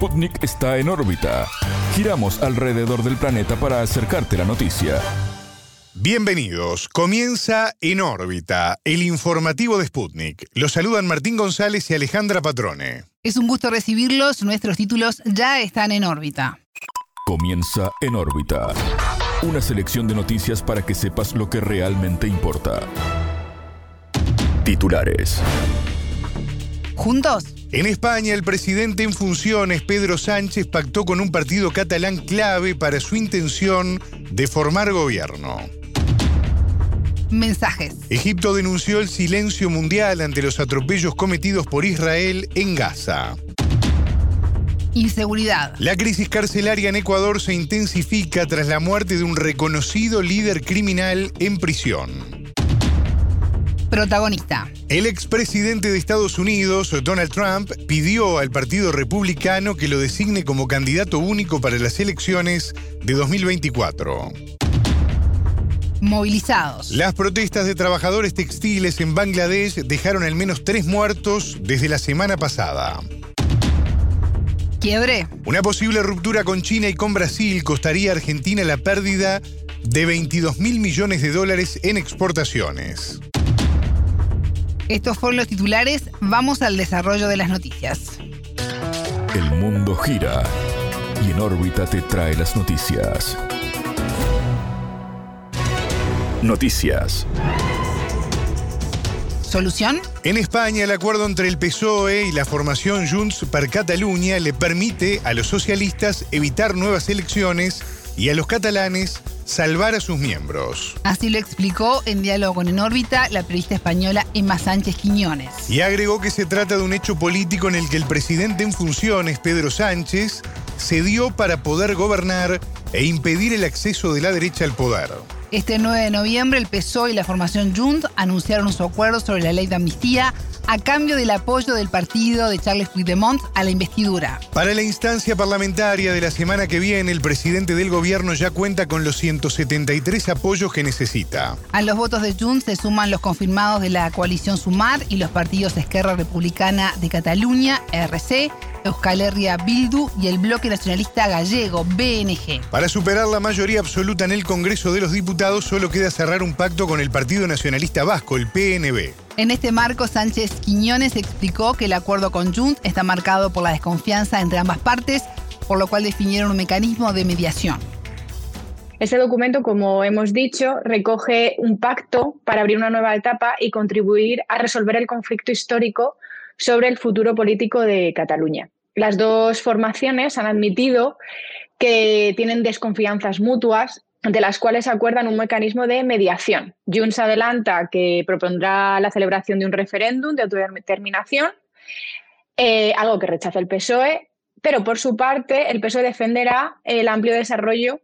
Sputnik está en órbita. Giramos alrededor del planeta para acercarte la noticia. Bienvenidos. Comienza En órbita, el informativo de Sputnik. Los saludan Martín González y Alejandra Patrone. Es un gusto recibirlos. Nuestros títulos ya están en órbita. Comienza En órbita. Una selección de noticias para que sepas lo que realmente importa. Titulares. Juntos. En España, el presidente en funciones, Pedro Sánchez, pactó con un partido catalán clave para su intención de formar gobierno. Mensajes. Egipto denunció el silencio mundial ante los atropellos cometidos por Israel en Gaza. Inseguridad. La crisis carcelaria en Ecuador se intensifica tras la muerte de un reconocido líder criminal en prisión. Protagonista. El expresidente de Estados Unidos, Donald Trump, pidió al Partido Republicano que lo designe como candidato único para las elecciones de 2024. Movilizados. Las protestas de trabajadores textiles en Bangladesh dejaron al menos tres muertos desde la semana pasada. Quiebre. Una posible ruptura con China y con Brasil costaría a Argentina la pérdida de 22 mil millones de dólares en exportaciones. Estos fueron los titulares. Vamos al desarrollo de las noticias. El mundo gira y en órbita te trae las noticias. Noticias. ¿Solución? En España, el acuerdo entre el PSOE y la formación Junts per Catalunya le permite a los socialistas evitar nuevas elecciones y a los catalanes salvar a sus miembros. Así lo explicó en diálogo con En órbita la periodista española Emma Sánchez Quiñones. Y agregó que se trata de un hecho político en el que el presidente en funciones, Pedro Sánchez, cedió para poder gobernar e impedir el acceso de la derecha al poder. Este 9 de noviembre, el PSOE y la formación Junts anunciaron su acuerdo sobre la ley de amnistía a cambio del apoyo del partido de Charles Puigdemont a la investidura. Para la instancia parlamentaria de la semana que viene, el presidente del gobierno ya cuenta con los 173 apoyos que necesita. A los votos de Junts se suman los confirmados de la coalición Sumar y los partidos Esquerra Republicana de Cataluña, RC, Euskal Herria Bildu y el Bloque Nacionalista Gallego, BNG. Para superar la mayoría absoluta en el Congreso de los Diputados, solo queda cerrar un pacto con el Partido Nacionalista Vasco, el PNB. En este marco, Sánchez Quiñones explicó que el acuerdo con Junts está marcado por la desconfianza entre ambas partes, por lo cual definieron un mecanismo de mediación. Este documento, como hemos dicho, recoge un pacto para abrir una nueva etapa y contribuir a resolver el conflicto histórico sobre el futuro político de Cataluña. Las dos formaciones han admitido que tienen desconfianzas mutuas de las cuales acuerdan un mecanismo de mediación. Junts adelanta que propondrá la celebración de un referéndum de autodeterminación, eh, algo que rechaza el PSOE, pero por su parte el PSOE defenderá el amplio desarrollo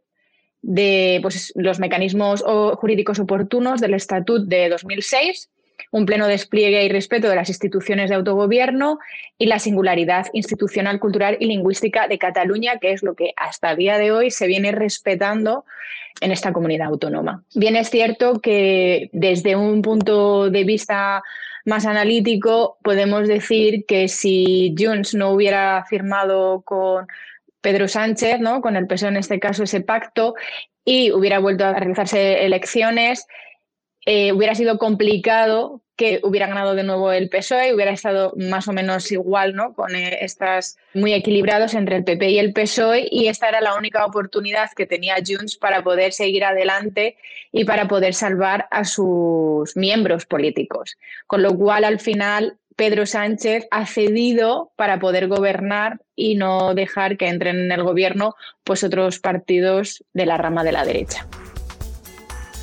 de pues, los mecanismos jurídicos oportunos del Estatut de 2006 un pleno despliegue y respeto de las instituciones de autogobierno y la singularidad institucional, cultural y lingüística de Cataluña, que es lo que hasta el día de hoy se viene respetando en esta comunidad autónoma. Bien es cierto que desde un punto de vista más analítico podemos decir que si Junts no hubiera firmado con Pedro Sánchez, ¿no? con el PSOE en este caso, ese pacto, y hubiera vuelto a realizarse elecciones, eh, hubiera sido complicado que hubiera ganado de nuevo el PSOE, hubiera estado más o menos igual, ¿no? Con eh, estas muy equilibrados entre el PP y el PSOE, y esta era la única oportunidad que tenía Junts para poder seguir adelante y para poder salvar a sus miembros políticos. Con lo cual, al final, Pedro Sánchez ha cedido para poder gobernar y no dejar que entren en el gobierno pues otros partidos de la rama de la derecha.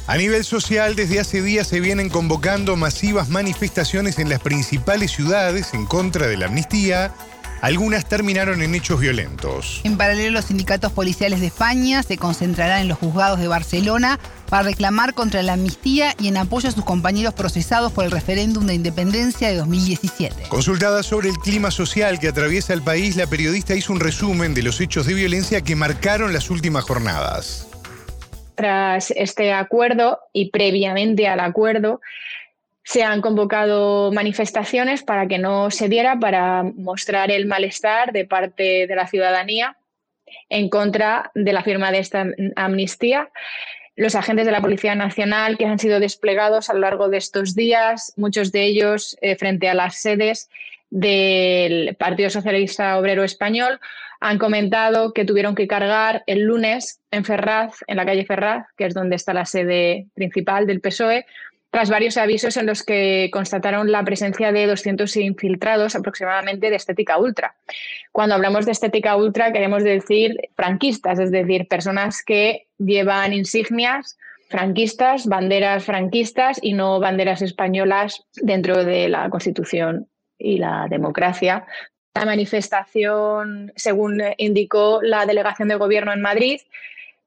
A nivel social, desde hace días se vienen convocando masivas manifestaciones en las principales ciudades en contra de la amnistía. Algunas terminaron en hechos violentos. En paralelo, los sindicatos policiales de España se concentrarán en los juzgados de Barcelona para reclamar contra la amnistía y en apoyo a sus compañeros procesados por el referéndum de independencia de 2017. Consultada sobre el clima social que atraviesa el país, la periodista hizo un resumen de los hechos de violencia que marcaron las últimas jornadas. Tras este acuerdo y previamente al acuerdo, Se han convocado manifestaciones para que no se diera, para mostrar el malestar de parte de la ciudadanía en contra de la firma de esta amnistía. Los agentes de la Policía Nacional que han sido desplegados a lo largo de estos días, muchos de ellos eh, frente a las sedes del Partido Socialista Obrero Español, han comentado que tuvieron que cargar el lunes en Ferraz, en la calle Ferraz, que es donde está la sede principal del PSOE, tras varios avisos en los que constataron la presencia de 200 infiltrados aproximadamente de estética ultra. Cuando hablamos de estética ultra queremos decir franquistas, es decir, personas que llevan insignias franquistas, banderas franquistas y no banderas españolas dentro de la Constitución y la democracia. La manifestación, según indicó la delegación de gobierno en Madrid,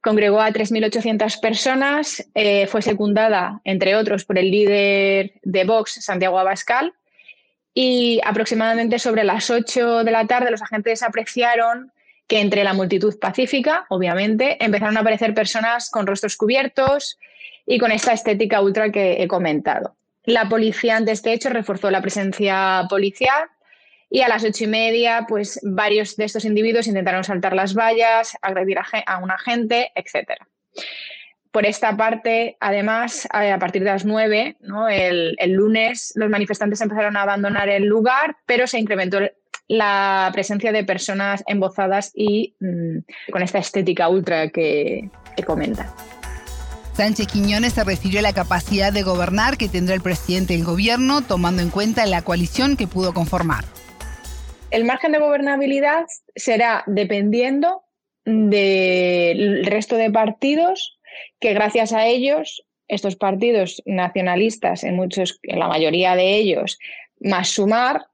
Congregó a 3.800 personas, eh, fue secundada, entre otros, por el líder de Vox, Santiago Abascal, y aproximadamente sobre las 8 de la tarde los agentes apreciaron que entre la multitud pacífica, obviamente, empezaron a aparecer personas con rostros cubiertos y con esta estética ultra que he comentado. La policía ante este hecho reforzó la presencia policial y a las ocho y media, pues varios de estos individuos intentaron saltar las vallas, agredir a, un agente, etc. Por esta parte, además, a partir de las nueve, el, lunes, los manifestantes empezaron a abandonar el lugar, pero se incrementó la presencia de personas embozadas y mm, con esta estética ultra que, que. Sánchez Quiñones se refirió a la capacidad de gobernar que tendrá el presidente del gobierno, tomando en cuenta la coalición que pudo conformar. El margen de gobernabilidad será dependiendo del resto de partidos que gracias a ellos, estos partidos nacionalistas, en muchos, en la mayoría de ellos, más sumar,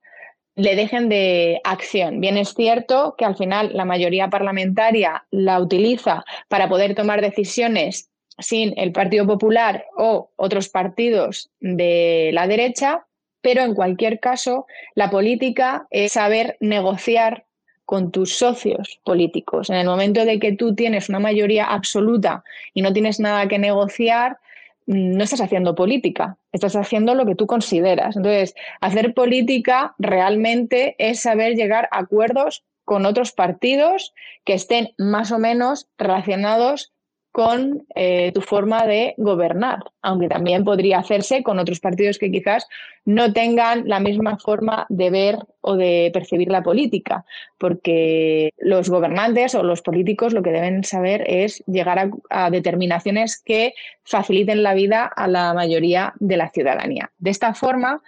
le dejen de acción. Bien es cierto que al final la mayoría parlamentaria la utiliza para poder tomar decisiones sin el Partido Popular o otros partidos de la derecha, pero en cualquier caso, la política es saber negociar con tus socios políticos. En el momento de que tú tienes una mayoría absoluta y no tienes nada que negociar, mm, no estás haciendo política, estás haciendo lo que tú consideras. Entonces, hacer política realmente es saber llegar a acuerdos con otros partidos que estén más o menos relacionados con eh, tu forma de gobernar, aunque también podría hacerse con otros partidos que quizás no tengan la misma forma de ver o de percibir la política, porque los gobernantes o los políticos lo que deben saber es llegar a, determinaciones que faciliten la vida a la mayoría de la ciudadanía. De esta forma,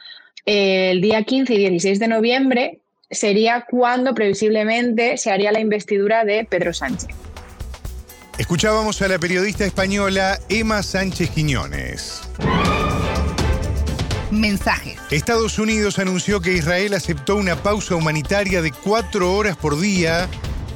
el día 15 y 16 de noviembre sería cuando previsiblemente se haría la investidura de Pedro Sánchez. Escuchábamos a la periodista española Emma Sánchez Quiñones. Mensaje. Estados Unidos anunció que Israel aceptó una pausa humanitaria de cuatro horas por día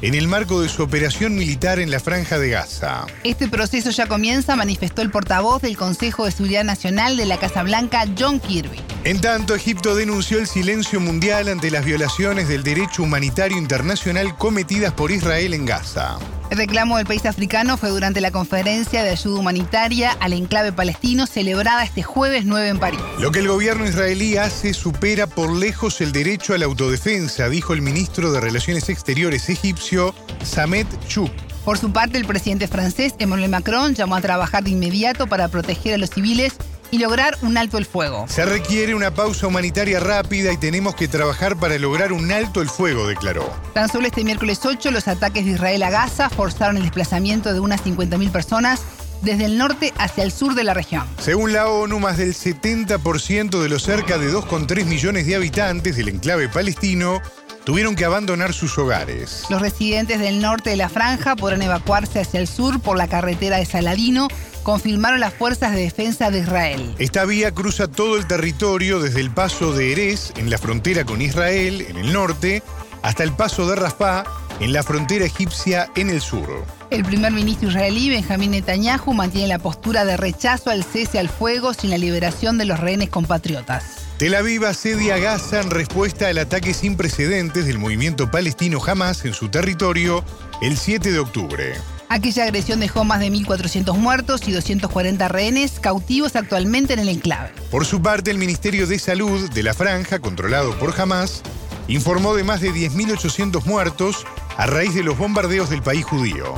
en el marco de su operación militar en la franja de Gaza. Este proceso ya comienza, manifestó el portavoz del Consejo de Seguridad Nacional de la Casa Blanca, John Kirby. En tanto, Egipto denunció el silencio mundial ante las violaciones del derecho humanitario internacional cometidas por Israel en Gaza. El reclamo del país africano fue durante la conferencia de ayuda humanitaria al enclave palestino celebrada este jueves 9 en París. Lo que el gobierno israelí hace supera por lejos el derecho a la autodefensa, dijo el ministro de Relaciones Exteriores egipcio, Samet Chouk. Por su parte, el presidente francés Emmanuel Macron llamó a trabajar de inmediato para proteger a los civiles y lograr un alto el fuego. Se requiere una pausa humanitaria rápida y tenemos que trabajar para lograr un alto el fuego, declaró. Tan solo este miércoles 8 los ataques de Israel a Gaza forzaron el desplazamiento de unas 50.000 personas desde el norte hacia el sur de la región. Según la ONU, más del 70% de los cerca de 2,3 millones de habitantes del enclave palestino tuvieron que abandonar sus hogares. Los residentes del norte de la franja podrán evacuarse hacia el sur por la carretera de Saladino confirmaron las fuerzas de defensa de Israel. Esta vía cruza todo el territorio desde el paso de Erez, en la frontera con Israel, en el norte, hasta el paso de Rafah, en la frontera egipcia, en el sur. El primer ministro israelí, Benjamín Netanyahu, mantiene la postura de rechazo al cese al fuego sin la liberación de los rehenes compatriotas. Tel Aviv asedia a Gaza en respuesta al ataque sin precedentes del movimiento palestino Hamas en su territorio el 7 de octubre. Aquella agresión dejó más de 1.400 muertos y 240 rehenes cautivos actualmente en el enclave. Por su parte, el Ministerio de Salud de la Franja, controlado por Hamas, informó de más de 10.800 muertos a raíz de los bombardeos del país judío.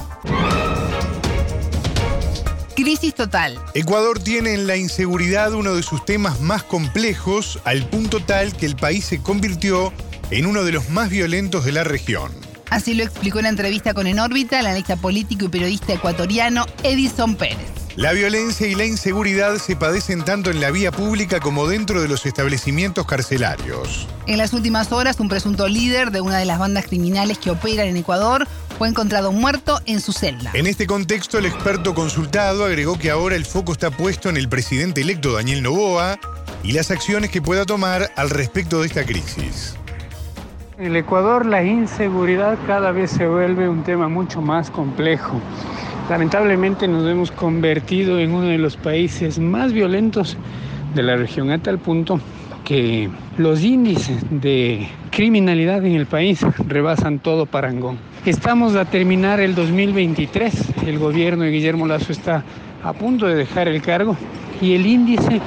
Crisis total. Ecuador tiene en la inseguridad uno de sus temas más complejos, al punto tal que el país se convirtió en uno de los más violentos de la región. Así lo explicó en la entrevista con En órbita el analista político y periodista ecuatoriano Edison Pérez. La violencia y la inseguridad se padecen tanto en la vía pública como dentro de los establecimientos carcelarios. En las últimas horas, un presunto líder de una de las bandas criminales que operan en Ecuador fue encontrado muerto en su celda. En este contexto, el experto consultado agregó que ahora el foco está puesto en el presidente electo Daniel Novoa y las acciones que pueda tomar al respecto de esta crisis. En el Ecuador la inseguridad cada vez se vuelve un tema mucho más complejo. Lamentablemente nos hemos convertido en uno de los países más violentos de la región a tal punto que los índices de criminalidad en el país rebasan todo parangón. Estamos a terminar el 2023, el gobierno de Guillermo Lazo está a punto de dejar el cargo y el índice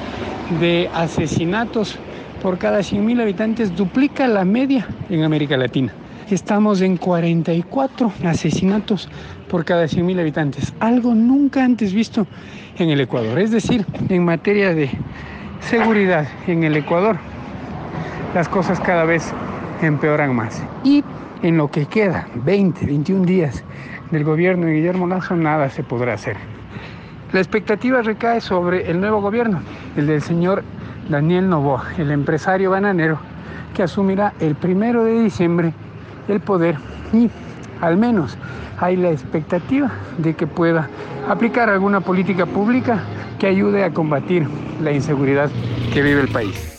de asesinatos por cada 100.000 habitantes duplica la media en América Latina. Estamos en 44 asesinatos por cada 100.000 habitantes, algo nunca antes visto en el Ecuador. Es decir, en materia de seguridad en el Ecuador, las cosas cada vez empeoran más. Y en lo que queda, 20, 21 días del gobierno de Guillermo Lazo, nada se podrá hacer. La expectativa recae sobre el nuevo gobierno, el del señor Daniel Novoa, el empresario bananero que asumirá el primero de diciembre el poder y al menos hay la expectativa de que pueda aplicar alguna política pública que ayude a combatir la inseguridad que vive el país.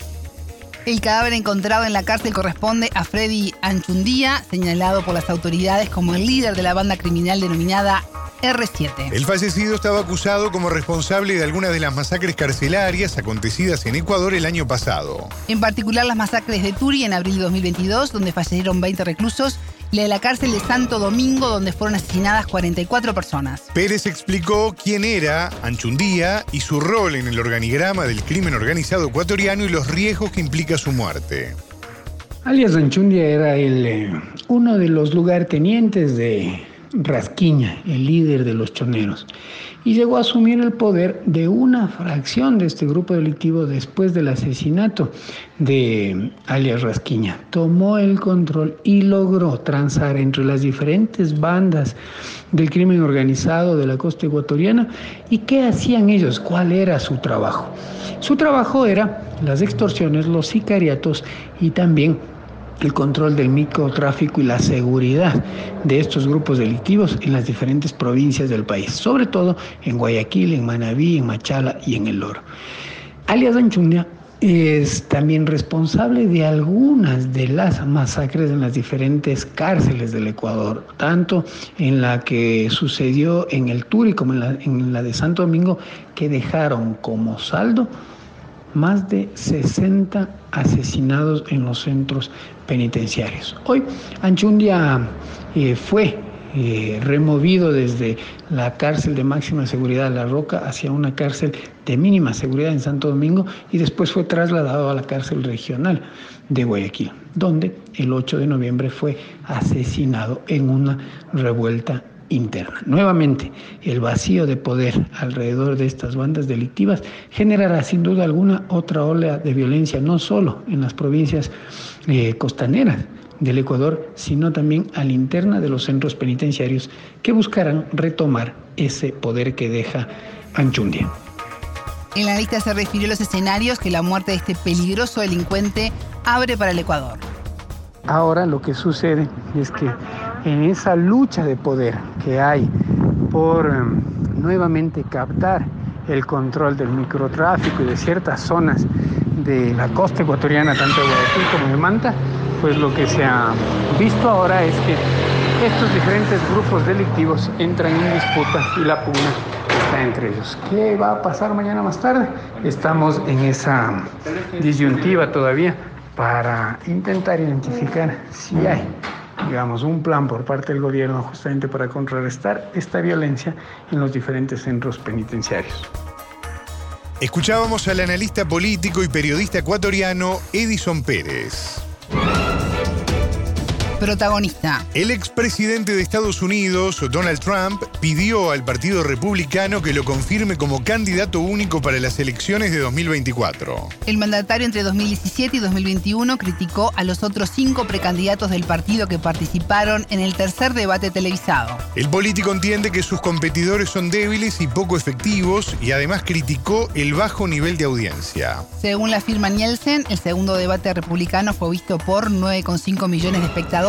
El cadáver encontrado en la cárcel corresponde a Freddy Anchundía, señalado por las autoridades como el líder de la banda criminal denominada R7. El fallecido estaba acusado como responsable de algunas de las masacres carcelarias acontecidas en Ecuador el año pasado. En particular las masacres de Turi en abril de 2022, donde fallecieron 20 reclusos, y la de la cárcel de Santo Domingo, donde fueron asesinadas 44 personas. Pérez explicó quién era Anchundía y su rol en el organigrama del crimen organizado ecuatoriano y los riesgos que implica su muerte. Alias Anchundia era el, eh, uno de los lugartenientes de Rasquiña, el líder de los choneros, y llegó a asumir el poder de una fracción de este grupo delictivo después del asesinato de alias Rasquiña. Tomó el control y logró transar entre las diferentes bandas del crimen organizado de la costa ecuatoriana. ¿Y qué hacían ellos? ¿Cuál era su trabajo? Su trabajo era las extorsiones, los sicariatos y también el control del microtráfico y la seguridad de estos grupos delictivos en las diferentes provincias del país, sobre todo en Guayaquil, en Manabí, en Machala y en El Oro. Alias Anchunia es también responsable de algunas de las masacres en las diferentes cárceles del Ecuador, tanto en la que sucedió en el Turi como en la, en la de Santo Domingo, que dejaron como saldo más de 60 asesinados en los centros penitenciarios. Hoy Anchundia eh, fue eh, removido desde la cárcel de máxima seguridad de La Roca hacia una cárcel de mínima seguridad en Santo Domingo y después fue trasladado a la cárcel regional de Guayaquil, donde el 8 de noviembre fue asesinado en una revuelta interna. Nuevamente, el vacío de poder alrededor de estas bandas delictivas generará sin duda alguna otra ola de violencia, no solo en las provincias eh, costaneras del Ecuador, sino también a la interna de los centros penitenciarios que buscarán retomar ese poder que deja Anchundia. En la lista se refirió los escenarios que la muerte de este peligroso delincuente abre para el Ecuador. Ahora lo que sucede es que en esa lucha de poder que hay por em, nuevamente captar el control del microtráfico y de ciertas zonas de la costa ecuatoriana, tanto de Guayaquil como de Manta, pues lo que se ha visto ahora es que estos diferentes grupos delictivos entran en disputa y la pugna está entre ellos. ¿Qué va a pasar mañana más tarde? Estamos en esa disyuntiva todavía para intentar identificar si hay digamos, un plan por parte del gobierno justamente para contrarrestar esta violencia en los diferentes centros penitenciarios. Escuchábamos al analista político y periodista ecuatoriano Edison Pérez protagonista. El expresidente de Estados Unidos, Donald Trump, pidió al Partido Republicano que lo confirme como candidato único para las elecciones de 2024. El mandatario entre 2017 y 2021 criticó a los otros cinco precandidatos del partido que participaron en el tercer debate televisado. El político entiende que sus competidores son débiles y poco efectivos y además criticó el bajo nivel de audiencia. Según la firma Nielsen, el segundo debate republicano fue visto por 9,5 millones de espectadores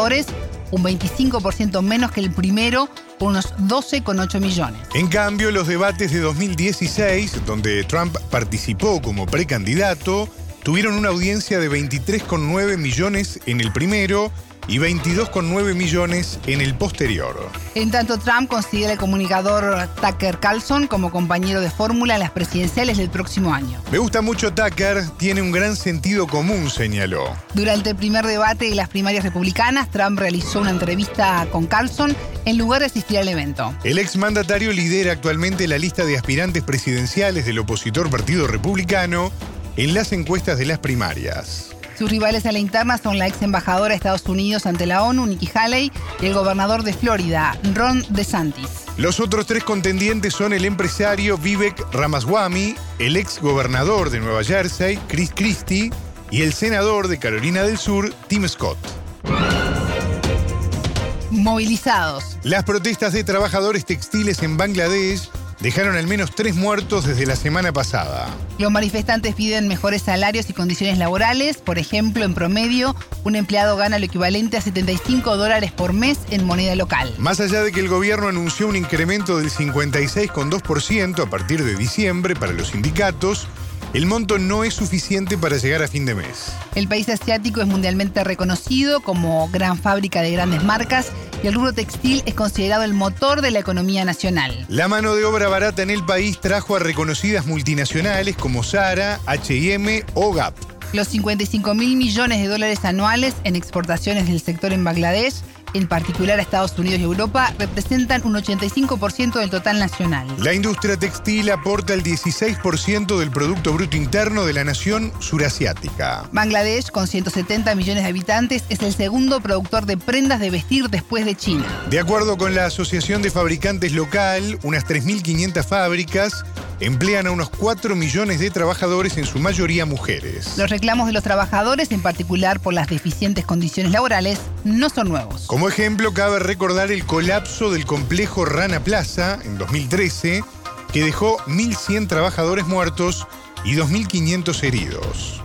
un 25% menos que el primero, unos 12,8 millones. En cambio, los debates de 2016, donde Trump participó como precandidato, tuvieron una audiencia de 23,9 millones en el primero y 22,9 millones en el posterior. En tanto, Trump considera el comunicador Tucker Carlson como compañero de fórmula en las presidenciales del próximo año. Me gusta mucho Tucker, tiene un gran sentido común, señaló. Durante el primer debate de las primarias republicanas, Trump realizó una entrevista con Carlson en lugar de asistir al evento. El exmandatario lidera actualmente la lista de aspirantes presidenciales del opositor Partido Republicano en las encuestas de las primarias. Sus rivales a la interna son la ex embajadora de Estados Unidos ante la ONU, Nikki Haley, y el gobernador de Florida, Ron DeSantis. Los otros tres contendientes son el empresario Vivek Ramaswamy, el ex gobernador de Nueva Jersey, Chris Christie, y el senador de Carolina del Sur, Tim Scott. Movilizados. Las protestas de trabajadores textiles en Bangladesh dejaron al menos tres muertos desde la semana pasada. Los manifestantes piden mejores salarios y condiciones laborales. Por ejemplo, en promedio, un empleado gana lo equivalente a 75 dólares por mes en moneda local. Más allá de que el gobierno anunció un incremento del 56,2% a partir de diciembre para los sindicatos, el monto no es suficiente para llegar a fin de mes. El país asiático es mundialmente reconocido como gran fábrica de grandes marcas y el rubro textil es considerado el motor de la economía nacional. La mano de obra barata en el país trajo a reconocidas multinacionales como Zara, HM o Gap. Los 55 mil millones de dólares anuales en exportaciones del sector en Bangladesh en particular a Estados Unidos y Europa, representan un 85% del total nacional. La industria textil aporta el 16% del Producto Bruto Interno de la nación surasiática. Bangladesh, con 170 millones de habitantes, es el segundo productor de prendas de vestir después de China. De acuerdo con la Asociación de Fabricantes Local, unas 3.500 fábricas emplean a unos 4 millones de trabajadores, en su mayoría mujeres. Los reclamos de los trabajadores, en particular por las deficientes condiciones laborales, no son nuevos. Como ejemplo, cabe recordar el colapso del complejo Rana Plaza en 2013, que dejó 1.100 trabajadores muertos y 2.500 heridos.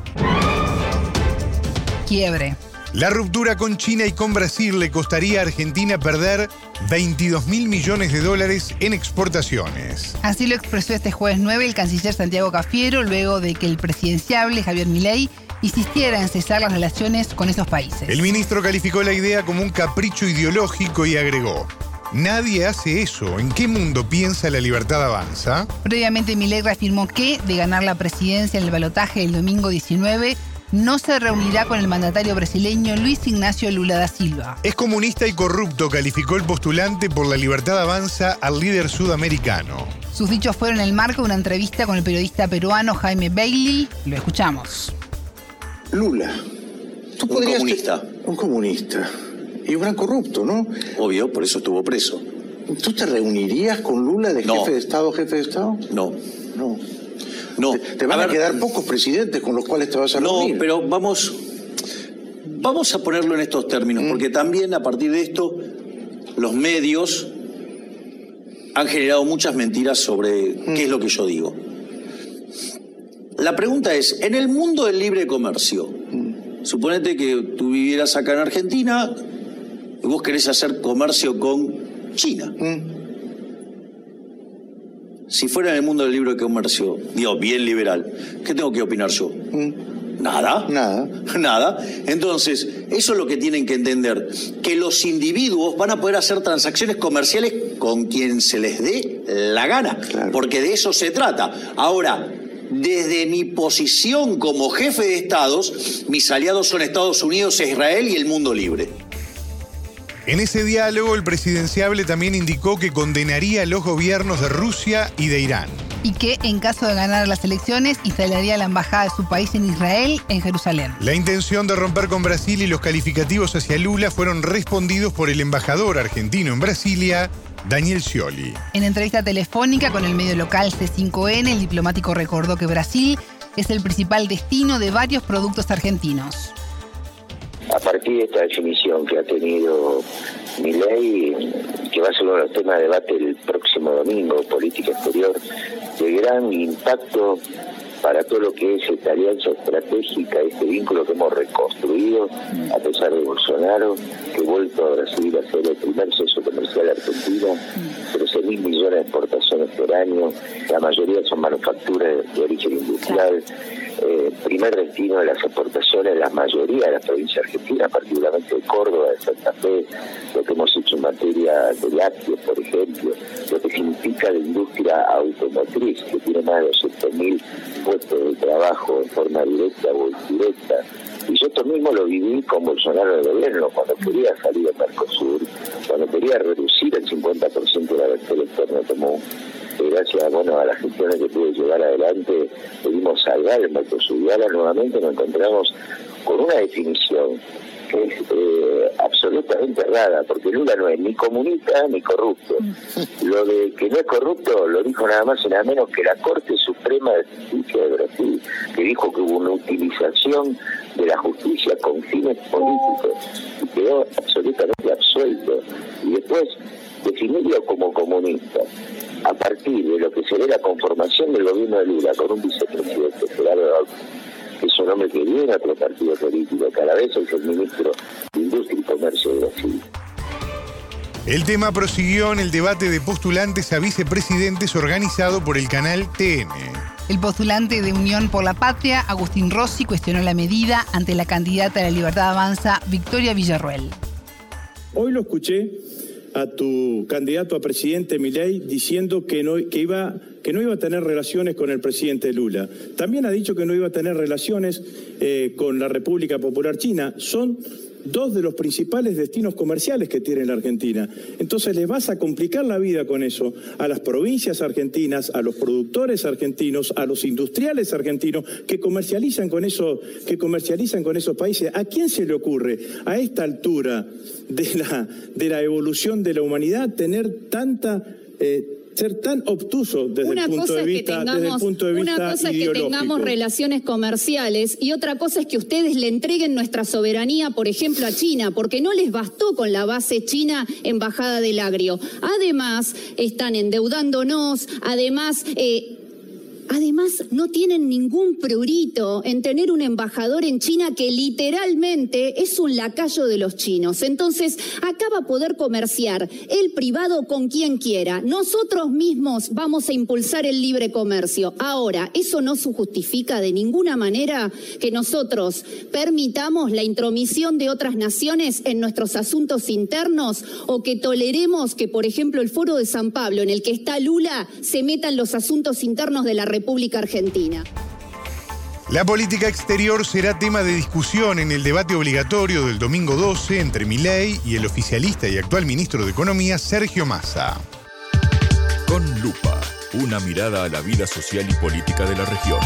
Quiebre. La ruptura con China y con Brasil le costaría a Argentina perder 22 mil millones de dólares en exportaciones. Así lo expresó este jueves 9 el canciller Santiago Cafiero luego de que el presidenciable Javier Milei insistiera en cesar las relaciones con esos países. El ministro calificó la idea como un capricho ideológico y agregó. Nadie hace eso. ¿En qué mundo piensa la libertad avanza? Previamente Milei reafirmó que, de ganar la presidencia en el balotaje el domingo 19, no se reunirá con el mandatario brasileño Luis Ignacio Lula da Silva. Es comunista y corrupto, calificó el postulante por la libertad avanza al líder sudamericano. Sus dichos fueron en el marco de una entrevista con el periodista peruano Jaime Bailey. Lo escuchamos. Lula. ¿Tú un comunista. Un comunista. Y un gran corrupto, ¿no? Obvio, por eso estuvo preso. ¿Tú te reunirías con Lula de jefe de Estado, jefe de Estado? No. No. No. Te, van a, quedar pocos presidentes con los cuales te vas a reunir. No, pero vamos, vamos a ponerlo en estos términos, mm. porque también a partir de esto los medios han generado muchas mentiras sobre mm. qué es lo que yo digo. La pregunta es, en el mundo del libre comercio, mm. suponete que tú vivieras acá en Argentina y vos querés hacer comercio con China si fuera en el mundo del libro de comercio, digo, bien liberal, ¿qué tengo que opinar yo? Mm. Nada. Nada. Nada. Entonces, eso es lo que tienen que entender, que los individuos van a poder hacer transacciones comerciales con quien se les dé la gana, porque de eso se trata. Ahora, desde mi posición como jefe de estados, mis aliados son Estados Unidos, Israel y el mundo libre. En ese diálogo, el presidenciable también indicó que condenaría a los gobiernos de Rusia y de Irán. Y que, en caso de ganar las elecciones, instalaría la embajada de su país en Israel, en Jerusalén. La intención de romper con Brasil y los calificativos hacia Lula fueron respondidos por el embajador argentino en Brasilia, Daniel Scioli. En entrevista telefónica con el medio local C5N, el diplomático recordó que Brasil es el principal destino de varios productos argentinos a partir de esta definición que ha tenido mi ley, que va a ser uno de los temas de debate el próximo domingo, política exterior, de gran impacto para todo lo que es esta alianza estratégica, este vínculo que hemos reconstruido a pesar de Bolsonaro, que ha vuelto a Brasil a ser el primer socio comercial argentino, 13 mil millones de exportaciones por año, la mayoría son manufacturas de origen industrial. Eh, primer destino de las exportaciones de la mayoría de las provincias argentinas, particularmente de Córdoba, de Santa Fe, lo que hemos hecho en materia de lácteos, por ejemplo, lo que significa la industria automotriz, que tiene más de 200.000 puestos de trabajo en forma directa o indirecta. Y yo esto mismo lo viví con Bolsonaro de gobierno, cuando quería salir de Mercosur, cuando quería reducir el 50% de la venta externa común gracias bueno, a las gestiones que pude llevar adelante, pudimos salvar el Mercosur. Y ahora nuevamente nos encontramos con una definición que es eh, absolutamente errada, porque Lula no es ni comunista ni corrupto. Lo de que no es corrupto lo dijo nada más y nada menos que la Corte Suprema de Justicia de Brasil, que dijo que hubo una utilización de la justicia con fines políticos y quedó absolutamente absuelto. Y después definirlo como comunista a partir de lo que sería la conformación del gobierno de Lula con un vicepresidente, Gerardo es un hombre que viene a otro partido político, cada vez es el ministro de Industria y Comercio de Brasil. El tema prosiguió en el debate de postulantes a vicepresidentes organizado por el canal TN. El postulante de Unión por la Patria, Agustín Rossi, cuestionó la medida ante la candidata de la Libertad Avanza, Victoria Villarruel. Hoy lo escuché a tu candidato a presidente Milei diciendo que no, que, iba, que no iba a tener relaciones con el presidente Lula. También ha dicho que no iba a tener relaciones eh, con la República Popular China. Son dos de los principales destinos comerciales que tiene la Argentina. Entonces les vas a complicar la vida con eso a las provincias argentinas, a los productores argentinos, a los industriales argentinos que comercializan con eso, que comercializan con esos países. ¿A quién se le ocurre a esta altura de la, de la evolución de la humanidad tener tanta eh, ser tan obtuso desde el punto de vista, Una cosa es que tengamos relaciones comerciales y otra cosa es que ustedes le entreguen nuestra soberanía, por ejemplo, a China, porque no les bastó con la base china embajada del agrio. Además, están endeudándonos, además... Eh, Además, no tienen ningún prurito en tener un embajador en China que literalmente es un lacayo de los chinos. Entonces, acá va a poder comerciar el privado con quien quiera. Nosotros mismos vamos a impulsar el libre comercio. Ahora, eso no se justifica de ninguna manera que nosotros permitamos la intromisión de otras naciones en nuestros asuntos internos o que toleremos que, por ejemplo, el Foro de San Pablo, en el que está Lula, se meta en los asuntos internos de la República República Argentina. La política exterior será tema de discusión en el debate obligatorio del domingo 12 entre Milei y el oficialista y actual ministro de Economía Sergio Massa. Con lupa, una mirada a la vida social y política de la región.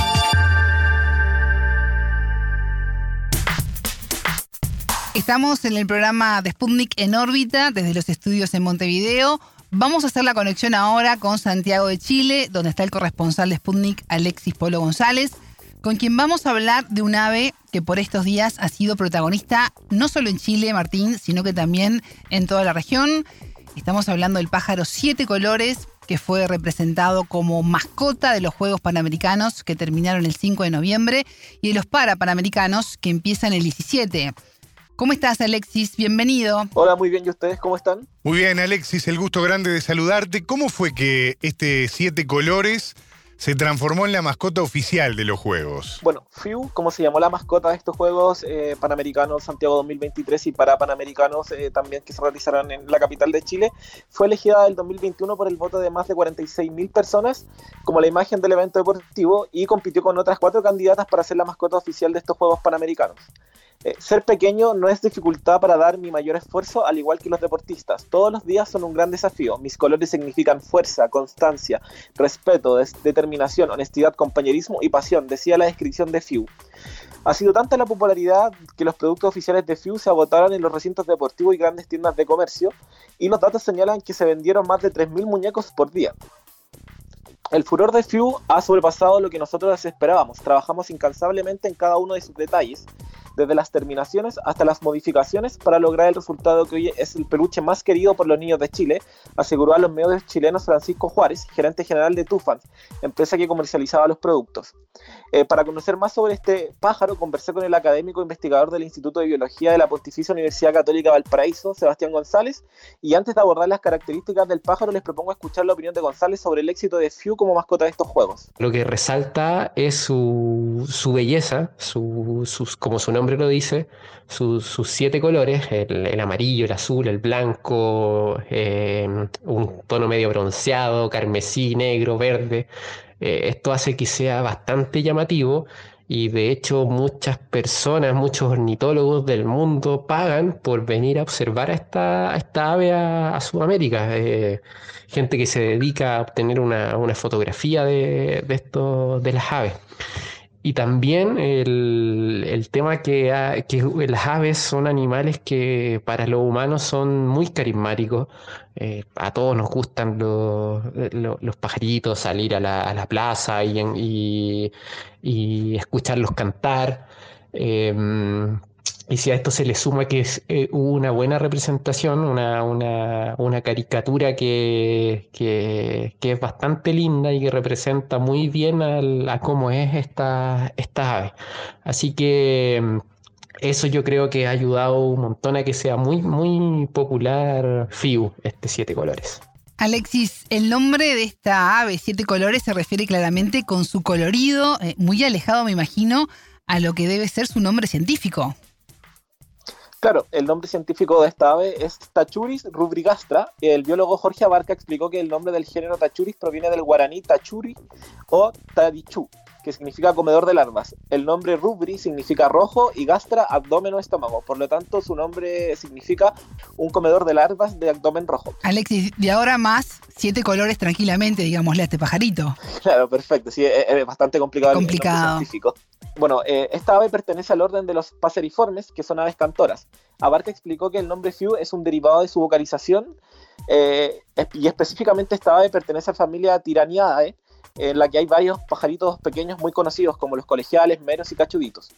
Estamos en el programa de Sputnik en órbita desde los estudios en Montevideo. Vamos a hacer la conexión ahora con Santiago de Chile, donde está el corresponsal de Sputnik, Alexis Polo González, con quien vamos a hablar de un ave que por estos días ha sido protagonista no solo en Chile, Martín, sino que también en toda la región. Estamos hablando del pájaro siete colores, que fue representado como mascota de los Juegos Panamericanos que terminaron el 5 de noviembre y de los Parapanamericanos que empiezan el 17. ¿Cómo estás, Alexis? Bienvenido. Hola, muy bien. ¿Y ustedes cómo están? Muy bien, Alexis. El gusto grande de saludarte. ¿Cómo fue que este Siete Colores se transformó en la mascota oficial de los Juegos? Bueno, FIU, como se llamó la mascota de estos Juegos eh, Panamericanos Santiago 2023 y para Panamericanos eh, también que se realizarán en la capital de Chile, fue elegida del 2021 por el voto de más de 46.000 personas como la imagen del evento deportivo y compitió con otras cuatro candidatas para ser la mascota oficial de estos Juegos Panamericanos. Eh, ser pequeño no es dificultad para dar mi mayor esfuerzo, al igual que los deportistas. Todos los días son un gran desafío. Mis colores significan fuerza, constancia, respeto, determinación, honestidad, compañerismo y pasión, decía la descripción de FIU. Ha sido tanta la popularidad que los productos oficiales de FIU se agotaron en los recintos deportivos y grandes tiendas de comercio, y los datos señalan que se vendieron más de 3.000 muñecos por día. El furor de FIU ha sobrepasado lo que nosotros esperábamos. Trabajamos incansablemente en cada uno de sus detalles desde las terminaciones hasta las modificaciones para lograr el resultado que hoy es el peluche más querido por los niños de Chile, aseguró a los medios chilenos Francisco Juárez, gerente general de Tufan, empresa que comercializaba los productos. Eh, para conocer más sobre este pájaro, conversé con el académico investigador del Instituto de Biología de la Pontificia Universidad Católica Valparaíso, Sebastián González, y antes de abordar las características del pájaro, les propongo escuchar la opinión de González sobre el éxito de Few como mascota de estos juegos. Lo que resalta es su, belleza, sus, como su nombre lo dice, sus siete colores, el, amarillo, el azul, el blanco, eh, un tono medio bronceado, carmesí, negro, verde. Eh, esto hace que sea bastante llamativo y de hecho muchas personas, muchos ornitólogos del mundo pagan por venir a observar a esta, esta ave a, Sudamérica. Eh, gente que se dedica a obtener una, fotografía de, de, de las aves. Y también el, tema que, las aves son animales que para los humanos son muy carismáticos. Eh, a todos nos gustan los, pajaritos, salir a la, plaza y, y, escucharlos cantar. Em, y si a esto se le suma que es, eh, una buena representación, una, una, caricatura que, que, es bastante linda y que representa muy bien a cómo es esta, esta ave. Así que mm, eso yo creo que ha ayudado un montón a que sea muy, muy popular FIU, este Siete Colores. Alexis, el nombre de esta ave Siete Colores se refiere claramente con su colorido, eh, muy alejado me imagino, a lo que debe ser su nombre científico. Claro, el nombre científico de esta ave es Tachuris rubrigastra. El biólogo Jorge Abarca explicó que el nombre del género Tachuris proviene del guaraní Tachuri o Tadichu, que significa comedor de larvas. El nombre rubri significa rojo y gastra abdomen o estómago. Por lo tanto, su nombre significa un comedor de larvas de abdomen rojo. Alexis, de ahora más, siete colores tranquilamente, digámosle a este pajarito. Claro, perfecto. Sí, es, bastante complicado, complicado. el científico. Bueno, eh, esta ave pertenece al orden de los paseriformes, que son aves cantoras. Abarca explicó que el nombre Few es un derivado de su vocalización eh, y específicamente esta ave pertenece a la familia Tiraniadae, en la que hay varios pajaritos pequeños muy conocidos como los colegiales, meros y cachuditos.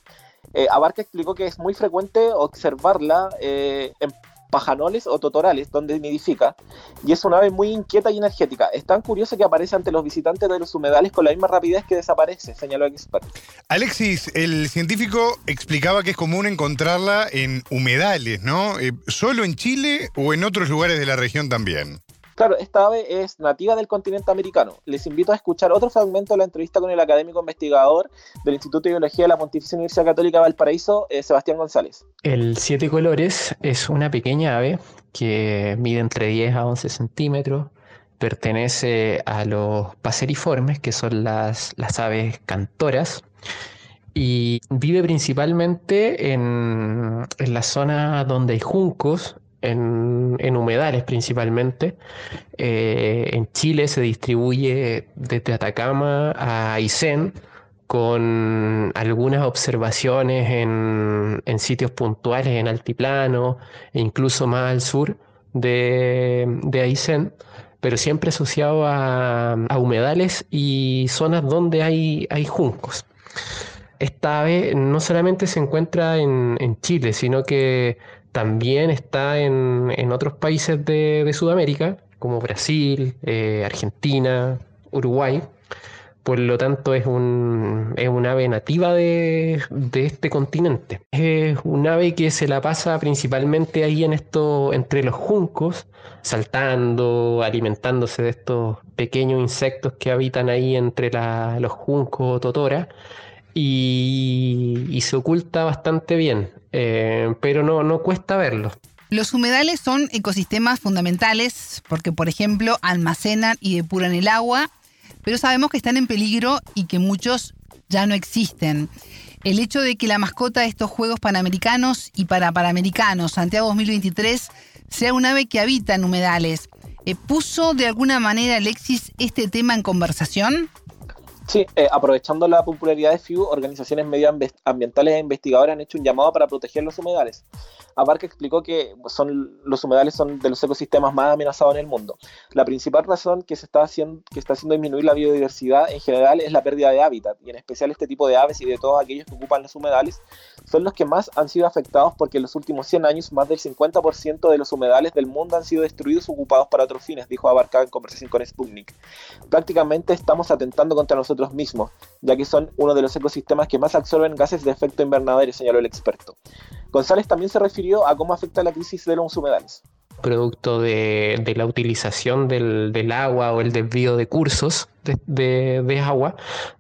Eh, Abarca explicó que es muy frecuente observarla en pajanoles o totorales, donde nidifica, y es una ave muy inquieta y energética. Es tan curiosa que aparece ante los visitantes de los humedales con la misma rapidez que desaparece, señaló el experto. Alexis, el científico explicaba que es común encontrarla en humedales, ¿no? Eh, ¿Solo en Chile o en otros lugares de la región también? Claro, esta ave es nativa del continente americano. Les invito a escuchar otro fragmento de la entrevista con el académico investigador del Instituto de Biología de la Pontificia Universidad Católica Valparaíso, eh, Sebastián González. El siete colores es una pequeña ave que mide entre 10 a 11 centímetros, pertenece a los paseriformes, que son las, las aves cantoras, y vive principalmente en, en la zona donde hay juncos en, humedales principalmente. Eh, en Chile se distribuye desde Atacama a Aysén con algunas observaciones en, sitios puntuales en altiplano e incluso más al sur de, de Aysén, pero siempre asociado a, humedales y zonas donde hay, hay juncos. Esta ave no solamente se encuentra en, en Chile, sino que también está en, otros países de, Sudamérica, como Brasil, eh, Argentina, Uruguay. Por lo tanto, es un, ave nativa de, este continente. Es un ave que se la pasa principalmente ahí en esto, entre los juncos, saltando, alimentándose de estos pequeños insectos que habitan ahí entre los juncos totora y, se oculta bastante bien, eh, pero no, no cuesta verlo. Los humedales son ecosistemas fundamentales porque, por ejemplo, almacenan y depuran el agua, pero sabemos que están en peligro y que muchos ya no existen. el hecho de que la mascota de estos Juegos Panamericanos y para Panamericanos Santiago 2023 sea un ave que habita en humedales. Eh, ¿Puso de alguna manera Alexis este tema en conversación? Sí, eh, aprovechando la popularidad de FIU, organizaciones medioambientales e investigadoras han hecho un llamado para proteger los humedales. Abarca explicó que son, los humedales son de los ecosistemas más amenazados en el mundo. La principal razón que, se está haciendo, que está haciendo disminuir la biodiversidad en general es la pérdida de hábitat, y en especial este tipo de aves y de todos aquellos que ocupan los humedales son los que más han sido afectados porque en los últimos 100 años más del 50% de los humedales del mundo han sido destruidos o ocupados para otros fines, dijo Abarca en conversación con Sputnik. Prácticamente estamos atentando contra nosotros mismos, ya que son uno de los ecosistemas que más absorben gases de efecto invernadero, señaló el experto. González también se refirió a cómo afecta la crisis de los humedales. Producto de, la utilización del, agua o el desvío de cursos de, agua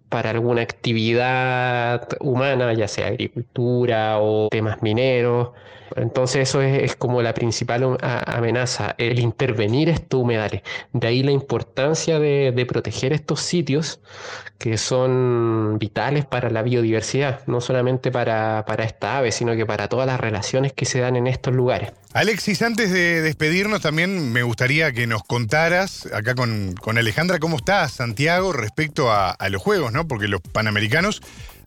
para alguna actividad humana, ya sea agricultura o temas mineros. Entonces eso es, como la principal amenaza, el intervenir estos humedales. De ahí la importancia de, proteger estos sitios que son vitales para la biodiversidad, no solamente para, para esta ave, sino que para todas las relaciones que se dan en estos lugares. Alexis, antes de despedirnos también me gustaría que nos contaras acá con, Alejandra cómo está Santiago respecto a, a los Juegos, ¿no? Porque los Panamericanos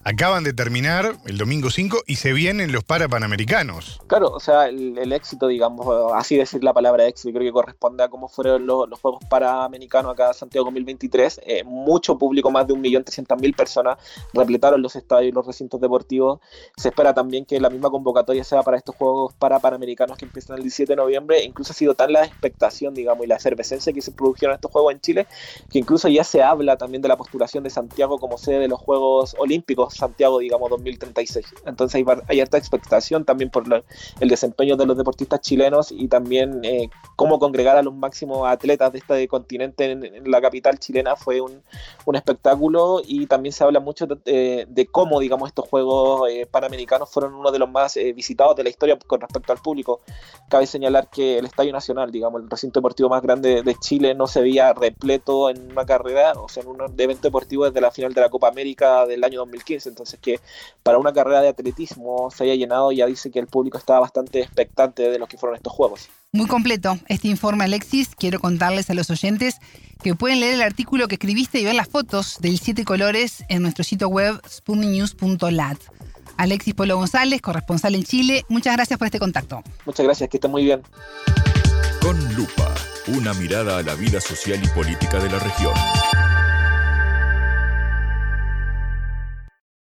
acaban de terminar el domingo 5 y se vienen los Parapanamericanos. Claro, o sea, el, éxito, digamos, así decir la palabra éxito, creo que corresponde a cómo fueron los, Juegos Panamericanos acá en Santiago 2023. Eh, mucho público, más de 1.300.000 personas repletaron los estadios y los recintos deportivos. Se espera también que la misma convocatoria sea para estos Juegos Parapanamericanos que empiezan el 17 de noviembre. Incluso ha sido tan la expectación, digamos, y la efervescencia que se produjeron estos Juegos en Chile, que incluso ya se habla también de la postulación de Santiago como sede de los Juegos Olímpicos Santiago, digamos, 2036. Entonces hay, hay harta expectación también por el desempeño de los deportistas chilenos y también eh, cómo congregar a los máximos atletas de este continente en, la capital chilena fue un, espectáculo y también se habla mucho de, cómo, digamos, estos Juegos eh, Panamericanos fueron uno de los más eh, visitados de la historia con respecto al público. Cabe señalar que el Estadio Nacional, digamos, el recinto deportivo más grande de Chile, no se veía repleto en una carrera, o sea, en un evento deportivo desde la final de la Copa América del año 2015 entonces que para una carrera de atletismo se haya llenado ya dice que el público estaba bastante expectante de lo que fueron estos juegos. Muy completo este informe, Alexis. Quiero contarles a los oyentes que pueden leer el artículo que escribiste y ver las fotos del Siete Colores en nuestro sitio web spunnynews.lat. Alexis Polo González, corresponsal en Chile, muchas gracias por este contacto. Muchas gracias, que esté muy bien. Con Lupa, una mirada a la vida social y política de la región.